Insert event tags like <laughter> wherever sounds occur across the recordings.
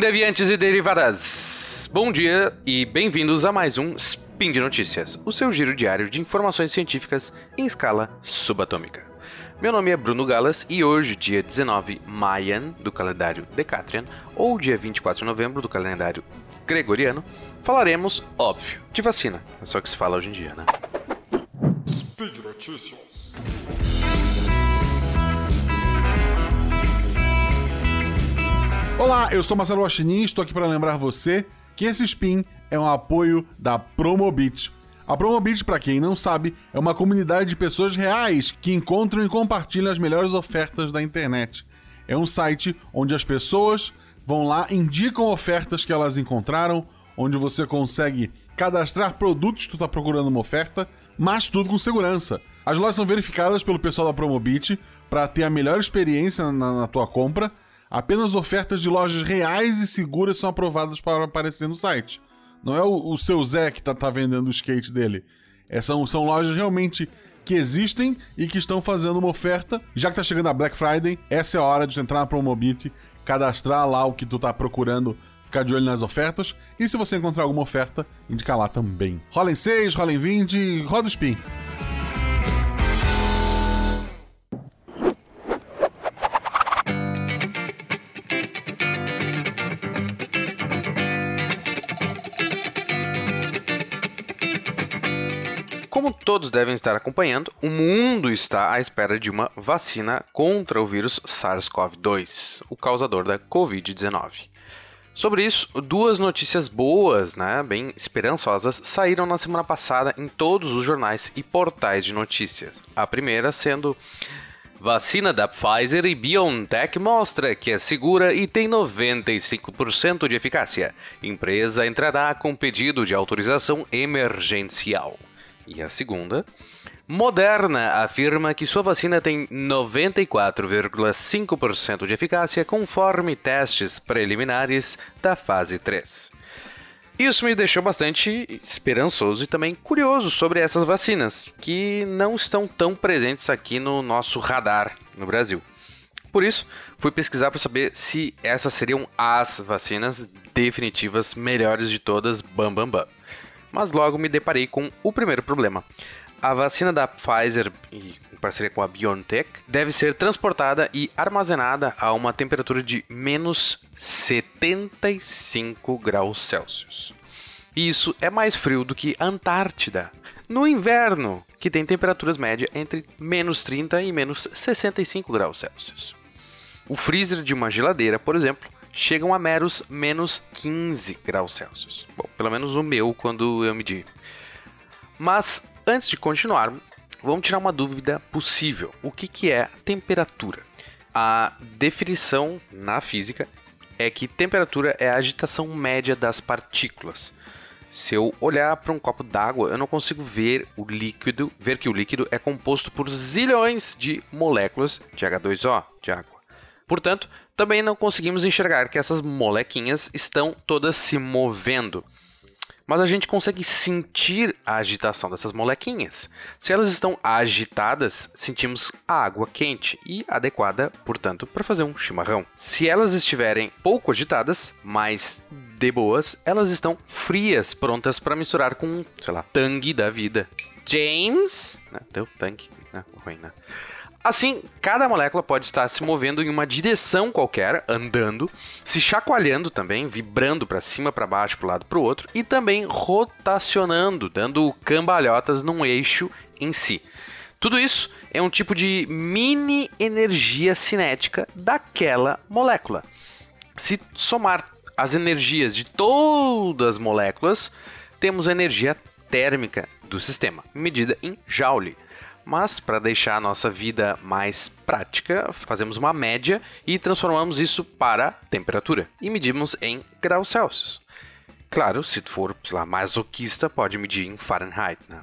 Deviantes e Derivadas! Bom dia e bem-vindos a mais um Spin de Notícias, o seu giro diário de informações científicas em escala subatômica. Meu nome é Bruno Galas e hoje, dia 19 Mayan do calendário Decatrian, ou dia 24 de novembro do calendário Gregoriano, falaremos, óbvio, de vacina. É só que se fala hoje em dia, né? Speed Notícias. Olá, eu sou Marcelo Guaxinim e estou aqui para lembrar você que esse spin é um apoio da Promobit. A Promobit, para quem não sabe, é uma comunidade de pessoas reais que encontram e compartilham as melhores ofertas da internet. É um site onde as pessoas vão lá, indicam ofertas que elas encontraram, onde você consegue cadastrar produtos que tu está procurando uma oferta, mas tudo com segurança. As lojas são verificadas pelo pessoal da Promobit para ter a melhor experiência na, na tua compra Apenas ofertas de lojas reais e seguras são aprovadas para aparecer no site. Não é o, o seu Zé que tá, tá vendendo o skate dele. É, são, são lojas realmente que existem e que estão fazendo uma oferta. Já que tá chegando a Black Friday, essa é a hora de entrar na Promobit, cadastrar lá o que tu tá procurando, ficar de olho nas ofertas. E se você encontrar alguma oferta, indicar lá também. Rola em 6, rola em 20, roda o spin. Como todos devem estar acompanhando, o mundo está à espera de uma vacina contra o vírus SARS-CoV-2, o causador da Covid-19. Sobre isso, duas notícias boas, né, bem esperançosas, saíram na semana passada em todos os jornais e portais de notícias. A primeira sendo Vacina da Pfizer e BioNTech mostra que é segura e tem 95% de eficácia. Empresa entrará com pedido de autorização emergencial. E a segunda, Moderna afirma que sua vacina tem 94,5% de eficácia conforme testes preliminares da fase 3. Isso me deixou bastante esperançoso e também curioso sobre essas vacinas, que não estão tão presentes aqui no nosso radar no Brasil. Por isso, fui pesquisar para saber se essas seriam as vacinas definitivas melhores de todas, bam bam bam mas logo me deparei com o primeiro problema. A vacina da Pfizer, em parceria com a BioNTech, deve ser transportada e armazenada a uma temperatura de menos 75 graus Celsius. Isso é mais frio do que a Antártida. No inverno, que tem temperaturas médias entre menos 30 e menos 65 graus Celsius. O freezer de uma geladeira, por exemplo, chegam a meros menos 15 graus Celsius. Bom, pelo menos o meu quando eu medi. Mas antes de continuar, vamos tirar uma dúvida possível. O que, que é temperatura? A definição na física é que temperatura é a agitação média das partículas. Se eu olhar para um copo d'água, eu não consigo ver o líquido, ver que o líquido é composto por zilhões de moléculas de H2O, de água. Portanto, também não conseguimos enxergar que essas molequinhas estão todas se movendo. Mas a gente consegue sentir a agitação dessas molequinhas. Se elas estão agitadas, sentimos a água quente e adequada, portanto, para fazer um chimarrão. Se elas estiverem pouco agitadas, mas de boas, elas estão frias, prontas para misturar com, sei lá, tangue da vida. James, né? deu tangue, né? Ruim, né? Assim, cada molécula pode estar se movendo em uma direção qualquer, andando, se chacoalhando também, vibrando para cima, para baixo, para lado, para o outro, e também rotacionando, dando cambalhotas num eixo em si. Tudo isso é um tipo de mini energia cinética daquela molécula. Se somar as energias de todas as moléculas, temos a energia térmica do sistema, medida em Joule. Mas para deixar a nossa vida mais prática, fazemos uma média e transformamos isso para temperatura e medimos em graus Celsius. Claro, se for sei lá, masoquista, pode medir em Fahrenheit. Né?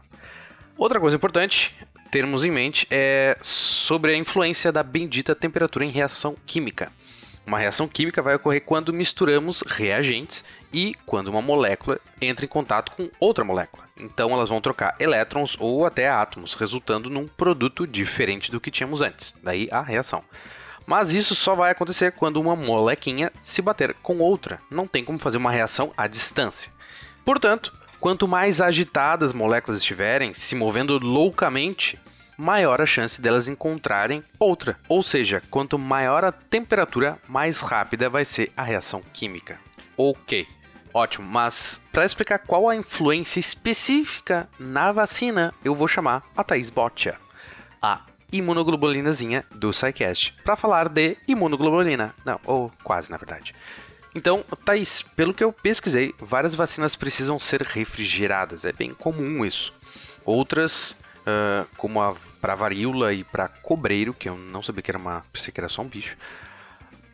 Outra coisa importante termos em mente é sobre a influência da bendita temperatura em reação química. Uma reação química vai ocorrer quando misturamos reagentes e quando uma molécula entra em contato com outra molécula. Então elas vão trocar elétrons ou até átomos, resultando num produto diferente do que tínhamos antes. Daí a reação. Mas isso só vai acontecer quando uma molequinha se bater com outra. Não tem como fazer uma reação à distância. Portanto, quanto mais agitadas as moléculas estiverem, se movendo loucamente, maior a chance delas encontrarem outra. Ou seja, quanto maior a temperatura, mais rápida vai ser a reação química. Ok, ótimo, mas para explicar qual a influência específica na vacina, eu vou chamar a Thais Boccia, a imunoglobulinazinha do SciCast, para falar de imunoglobulina. Não, ou quase na verdade. Então, Thaís, pelo que eu pesquisei, várias vacinas precisam ser refrigeradas. É bem comum isso. Outras, uh, como para varíola e para cobreiro, que eu não sabia que era uma. pensei que era só um bicho,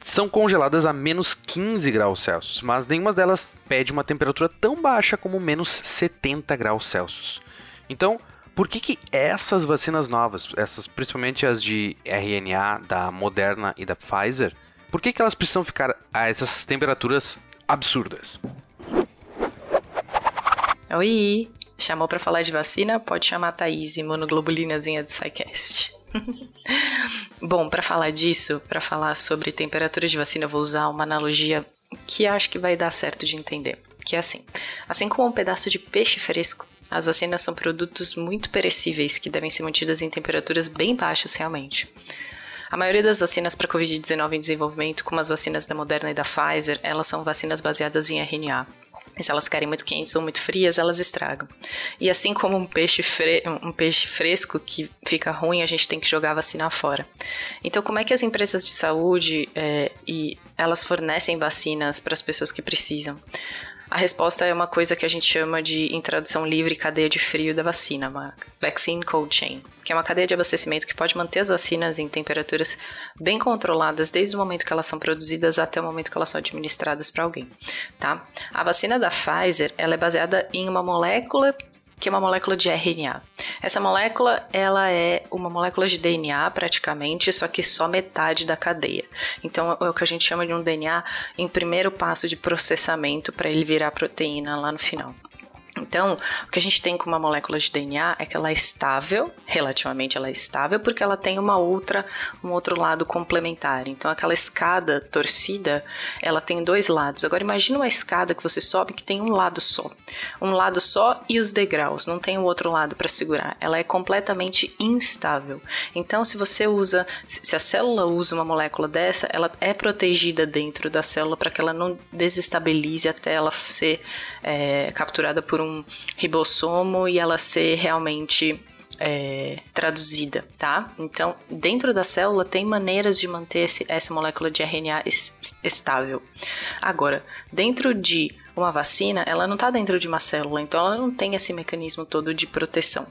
são congeladas a menos 15 graus Celsius, mas nenhuma delas pede uma temperatura tão baixa como menos 70 graus Celsius. Então, por que, que essas vacinas novas, essas principalmente as de RNA da Moderna e da Pfizer, por que, que elas precisam ficar a essas temperaturas absurdas? Oi, chamou para falar de vacina? Pode chamar a Thaís, imunoglobulinazinha do SciCast. <laughs> Bom, para falar disso, para falar sobre temperatura de vacina, eu vou usar uma analogia que acho que vai dar certo de entender. Que é assim: assim como um pedaço de peixe fresco, as vacinas são produtos muito perecíveis que devem ser mantidas em temperaturas bem baixas realmente. A maioria das vacinas para Covid-19 em desenvolvimento, como as vacinas da Moderna e da Pfizer, elas são vacinas baseadas em RNA. E se elas ficarem muito quentes ou muito frias, elas estragam. E assim como um peixe, fre um peixe fresco que fica ruim, a gente tem que jogar a vacina fora. Então, como é que as empresas de saúde é, e elas fornecem vacinas para as pessoas que precisam? A resposta é uma coisa que a gente chama de, em tradução livre, cadeia de frio da vacina, uma vaccine cold chain, que é uma cadeia de abastecimento que pode manter as vacinas em temperaturas bem controladas desde o momento que elas são produzidas até o momento que elas são administradas para alguém, tá? A vacina da Pfizer, ela é baseada em uma molécula que é uma molécula de RNA. Essa molécula, ela é uma molécula de DNA praticamente, só que só metade da cadeia. Então é o que a gente chama de um DNA em primeiro passo de processamento para ele virar proteína lá no final. Então, o que a gente tem com uma molécula de DNA é que ela é estável, relativamente ela é estável, porque ela tem uma outra, um outro lado complementar. Então, aquela escada torcida, ela tem dois lados. Agora, imagine uma escada que você sobe que tem um lado só. Um lado só e os degraus, não tem o outro lado para segurar. Ela é completamente instável. Então, se você usa, se a célula usa uma molécula dessa, ela é protegida dentro da célula para que ela não desestabilize até ela ser é, capturada por um ribossomo e ela ser realmente é, traduzida, tá? Então, dentro da célula tem maneiras de manter esse, essa molécula de RNA estável. Agora, dentro de uma vacina, ela não está dentro de uma célula, então ela não tem esse mecanismo todo de proteção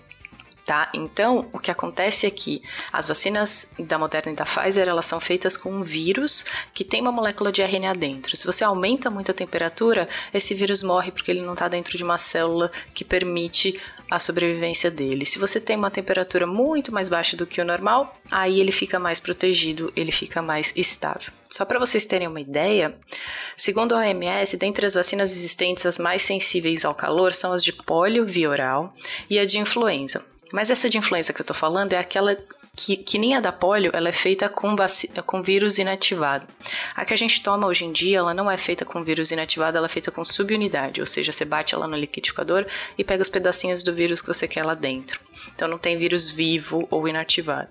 tá? Então, o que acontece é que as vacinas da Moderna e da Pfizer, elas são feitas com um vírus que tem uma molécula de RNA dentro. Se você aumenta muito a temperatura, esse vírus morre porque ele não está dentro de uma célula que permite a sobrevivência dele. Se você tem uma temperatura muito mais baixa do que o normal, aí ele fica mais protegido, ele fica mais estável. Só para vocês terem uma ideia, segundo a OMS, dentre as vacinas existentes, as mais sensíveis ao calor são as de polio via oral e a de influenza. Mas essa de influenza que eu tô falando é aquela que, que nem a da polio, ela é feita com, com vírus inativado. A que a gente toma hoje em dia, ela não é feita com vírus inativado, ela é feita com subunidade, ou seja, você bate ela no liquidificador e pega os pedacinhos do vírus que você quer lá dentro. Então não tem vírus vivo ou inativado.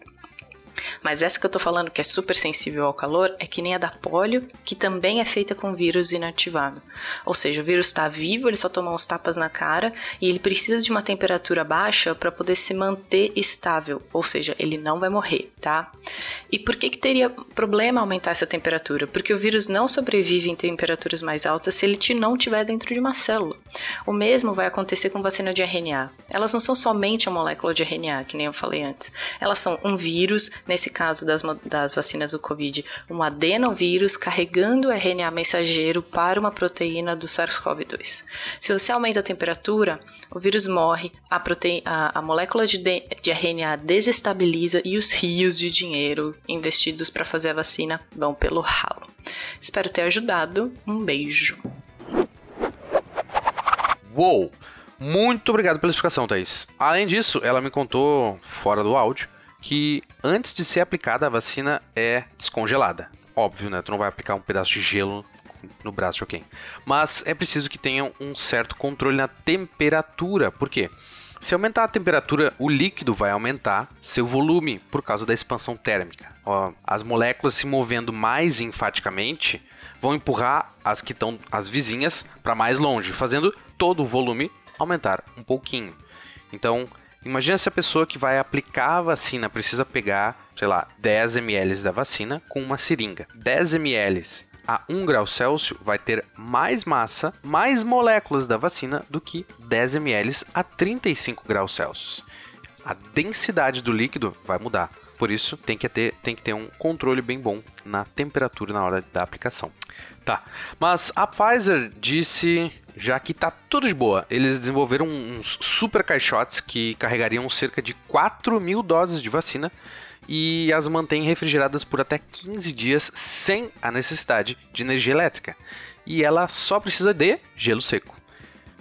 Mas essa que eu tô falando, que é super sensível ao calor, é que nem a da polio, que também é feita com vírus inativado. Ou seja, o vírus está vivo, ele só toma uns tapas na cara e ele precisa de uma temperatura baixa para poder se manter estável, ou seja, ele não vai morrer, tá? E por que, que teria problema aumentar essa temperatura? Porque o vírus não sobrevive em temperaturas mais altas se ele não estiver dentro de uma célula. O mesmo vai acontecer com vacina de RNA. Elas não são somente a molécula de RNA, que nem eu falei antes. Elas são um vírus, nesse caso das, das vacinas do Covid, um adenovírus carregando RNA mensageiro para uma proteína do SARS-CoV-2. Se você aumenta a temperatura, o vírus morre, a, a, a molécula de, de RNA desestabiliza e os rios de dinheiro investidos para fazer a vacina vão pelo ralo. Espero ter ajudado. Um beijo. Uou! Muito obrigado pela explicação, Thaís. Além disso, ela me contou, fora do áudio, que antes de ser aplicada a vacina é descongelada. Óbvio, né? Tu não vai aplicar um pedaço de gelo no braço de alguém. Mas é preciso que tenham um certo controle na temperatura. Por quê? Se aumentar a temperatura, o líquido vai aumentar seu volume por causa da expansão térmica. Ó, as moléculas se movendo mais enfaticamente vão empurrar as que estão as vizinhas para mais longe, fazendo todo o volume aumentar um pouquinho. Então, imagina se a pessoa que vai aplicar a vacina precisa pegar, sei lá, 10 ml da vacina com uma seringa. 10 ml a 1 grau Celsius vai ter mais massa, mais moléculas da vacina do que 10 ml a 35 graus Celsius. A densidade do líquido vai mudar. Por isso, tem que, ter, tem que ter um controle bem bom na temperatura na hora da aplicação. Tá, mas a Pfizer disse já que tá tudo de boa. Eles desenvolveram uns super caixotes que carregariam cerca de 4 mil doses de vacina e as mantém refrigeradas por até 15 dias sem a necessidade de energia elétrica. E ela só precisa de gelo seco.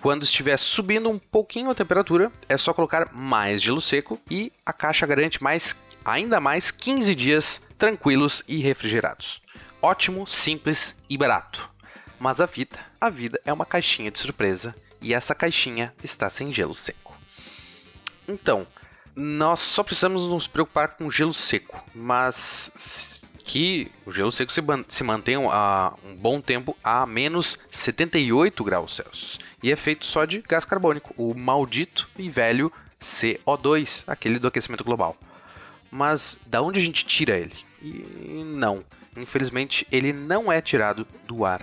Quando estiver subindo um pouquinho a temperatura, é só colocar mais gelo seco e a caixa garante mais ainda mais 15 dias tranquilos e refrigerados. Ótimo, simples e barato. Mas a vida, a vida é uma caixinha de surpresa e essa caixinha está sem gelo seco. Então, nós só precisamos nos preocupar com gelo seco, mas que o gelo seco se, se mantenha a um bom tempo a menos 78 graus Celsius. E é feito só de gás carbônico, o maldito e velho CO2, aquele do aquecimento global. Mas da onde a gente tira ele? E não, infelizmente ele não é tirado do ar.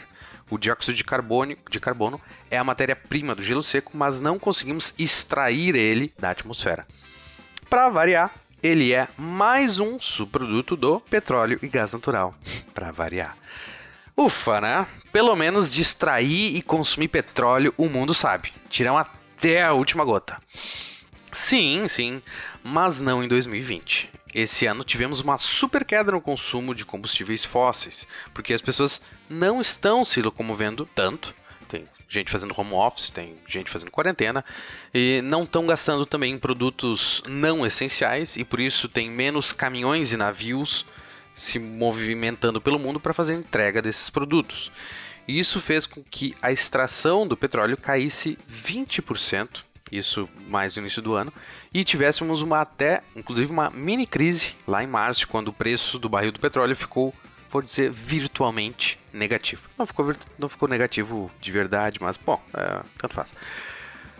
O dióxido de carbono, de carbono é a matéria-prima do gelo seco, mas não conseguimos extrair ele da atmosfera. Para variar, ele é mais um subproduto do petróleo e gás natural. <laughs> Para variar. Ufa, né? Pelo menos de extrair e consumir petróleo o mundo sabe. Tiram até a última gota. Sim, sim, mas não em 2020. Esse ano tivemos uma super queda no consumo de combustíveis fósseis, porque as pessoas não estão se locomovendo tanto. Tem gente fazendo home office, tem gente fazendo quarentena, e não estão gastando também em produtos não essenciais, e por isso tem menos caminhões e navios se movimentando pelo mundo para fazer entrega desses produtos. E isso fez com que a extração do petróleo caísse 20%, isso mais no início do ano, e tivéssemos uma até, inclusive uma mini crise lá em março, quando o preço do barril do petróleo ficou vou dizer, virtualmente negativo. Não ficou, não ficou negativo de verdade, mas, bom, é, tanto faz.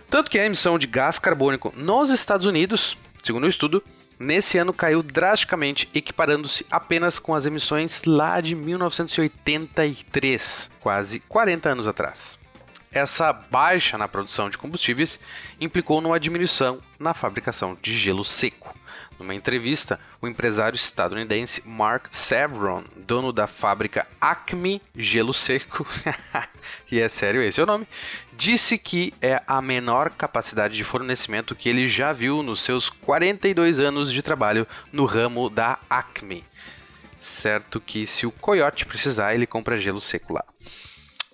Tanto que a emissão de gás carbônico nos Estados Unidos, segundo o estudo, nesse ano caiu drasticamente, equiparando-se apenas com as emissões lá de 1983, quase 40 anos atrás. Essa baixa na produção de combustíveis implicou numa diminuição na fabricação de gelo seco. Numa entrevista, o empresário estadunidense Mark Sevron, dono da fábrica Acme Gelo Seco, <laughs> e é sério esse é o nome, disse que é a menor capacidade de fornecimento que ele já viu nos seus 42 anos de trabalho no ramo da Acme. Certo que se o coiote precisar, ele compra gelo seco lá.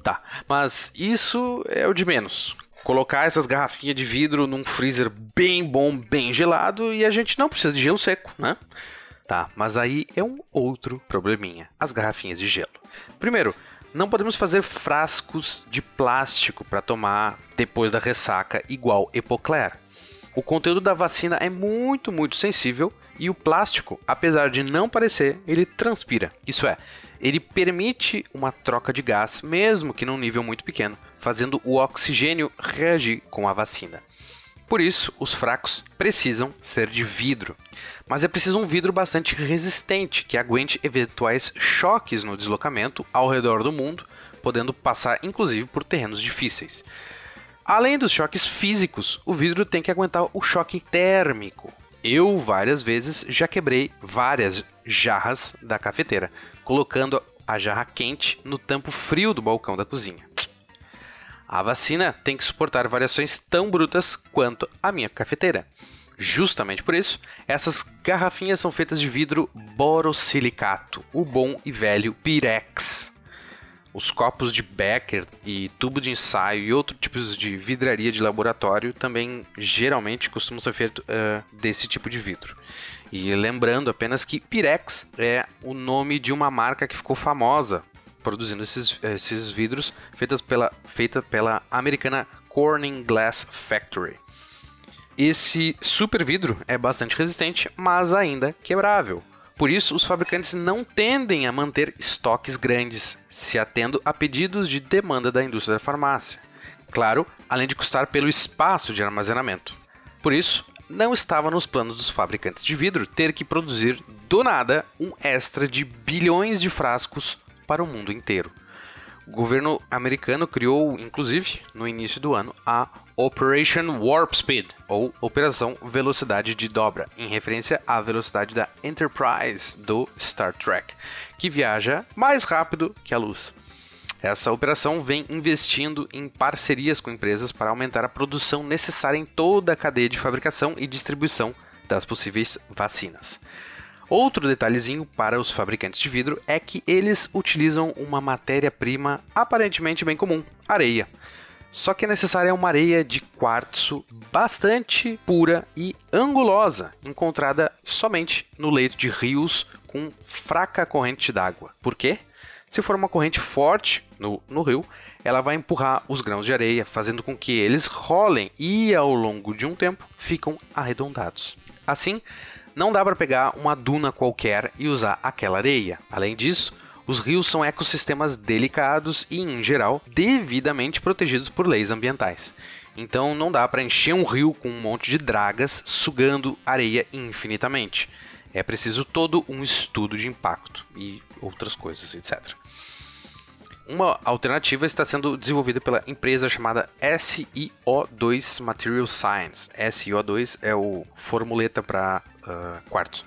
Tá, mas isso é o de menos colocar essas garrafinhas de vidro num freezer bem bom, bem gelado e a gente não precisa de gelo seco, né? Tá, mas aí é um outro probleminha: as garrafinhas de gelo. Primeiro, não podemos fazer frascos de plástico para tomar depois da ressaca igual Epocler. O conteúdo da vacina é muito, muito sensível e o plástico, apesar de não parecer, ele transpira. Isso é, ele permite uma troca de gás, mesmo que num nível muito pequeno, fazendo o oxigênio reagir com a vacina. Por isso, os fracos precisam ser de vidro. Mas é preciso um vidro bastante resistente, que aguente eventuais choques no deslocamento ao redor do mundo, podendo passar inclusive por terrenos difíceis. Além dos choques físicos, o vidro tem que aguentar o choque térmico. Eu, várias vezes, já quebrei várias jarras da cafeteira, colocando a jarra quente no tampo frio do balcão da cozinha. A vacina tem que suportar variações tão brutas quanto a minha cafeteira. Justamente por isso, essas garrafinhas são feitas de vidro borosilicato, o bom e velho Pirex. Os copos de Becker e tubo de ensaio e outros tipos de vidraria de laboratório também geralmente costumam ser feitos uh, desse tipo de vidro. E lembrando apenas que Pirex é o nome de uma marca que ficou famosa produzindo esses, esses vidros feitas pela, feita pela americana Corning Glass Factory. Esse super vidro é bastante resistente, mas ainda quebrável. Por isso, os fabricantes não tendem a manter estoques grandes, se atendo a pedidos de demanda da indústria da farmácia. Claro, além de custar pelo espaço de armazenamento. Por isso, não estava nos planos dos fabricantes de vidro ter que produzir do nada um extra de bilhões de frascos para o mundo inteiro. O governo americano criou, inclusive, no início do ano, a Operation Warp Speed, ou Operação Velocidade de Dobra, em referência à velocidade da Enterprise do Star Trek, que viaja mais rápido que a luz. Essa operação vem investindo em parcerias com empresas para aumentar a produção necessária em toda a cadeia de fabricação e distribuição das possíveis vacinas. Outro detalhezinho para os fabricantes de vidro é que eles utilizam uma matéria-prima aparentemente bem comum, areia. Só que é necessária uma areia de quartzo bastante pura e angulosa, encontrada somente no leito de rios com fraca corrente d'água. Por quê? Se for uma corrente forte no, no rio, ela vai empurrar os grãos de areia, fazendo com que eles rolem e, ao longo de um tempo, ficam arredondados. Assim, não dá para pegar uma duna qualquer e usar aquela areia. Além disso, os rios são ecossistemas delicados e, em geral, devidamente protegidos por leis ambientais. Então não dá para encher um rio com um monte de dragas sugando areia infinitamente. É preciso todo um estudo de impacto e outras coisas, etc. Uma alternativa está sendo desenvolvida pela empresa chamada SiO2 Material Science. SiO2 é o formuleta para uh, quartzo.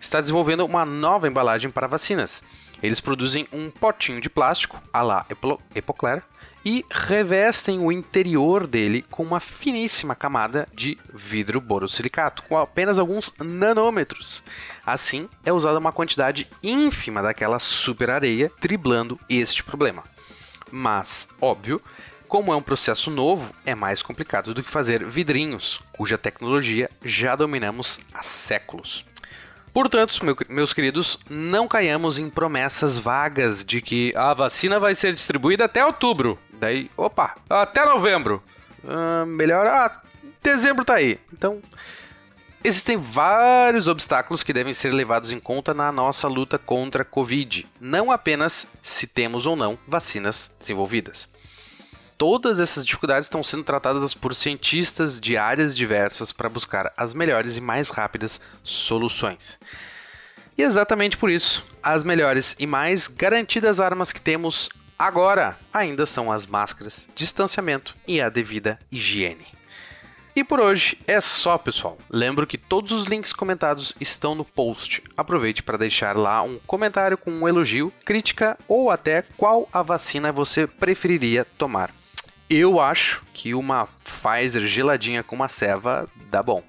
Está desenvolvendo uma nova embalagem para vacinas. Eles produzem um potinho de plástico, a la Epocler, e revestem o interior dele com uma finíssima camada de vidro borosilicato, com apenas alguns nanômetros. Assim, é usada uma quantidade ínfima daquela super areia, driblando este problema. Mas, óbvio, como é um processo novo, é mais complicado do que fazer vidrinhos, cuja tecnologia já dominamos há séculos. Portanto, meu, meus queridos, não caiamos em promessas vagas de que a vacina vai ser distribuída até outubro. Daí, opa, até novembro. Uh, melhor, ah, dezembro tá aí. Então, existem vários obstáculos que devem ser levados em conta na nossa luta contra a Covid, não apenas se temos ou não vacinas desenvolvidas. Todas essas dificuldades estão sendo tratadas por cientistas de áreas diversas para buscar as melhores e mais rápidas soluções. E exatamente por isso, as melhores e mais garantidas armas que temos agora ainda são as máscaras, distanciamento e a devida higiene. E por hoje é só, pessoal. Lembro que todos os links comentados estão no post. Aproveite para deixar lá um comentário com um elogio, crítica ou até qual a vacina você preferiria tomar. Eu acho que uma Pfizer geladinha com uma ceva dá bom.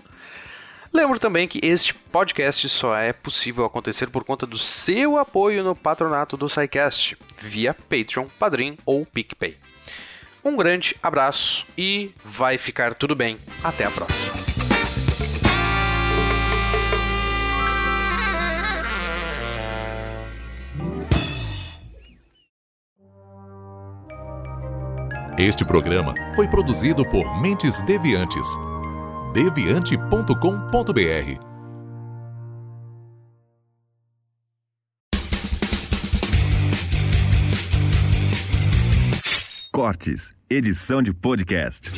Lembro também que este podcast só é possível acontecer por conta do seu apoio no patronato do SciCast, via Patreon, Padrim ou PicPay. Um grande abraço e vai ficar tudo bem. Até a próxima. Este programa foi produzido por Mentes Deviantes. deviante.com.br. Edição de podcast.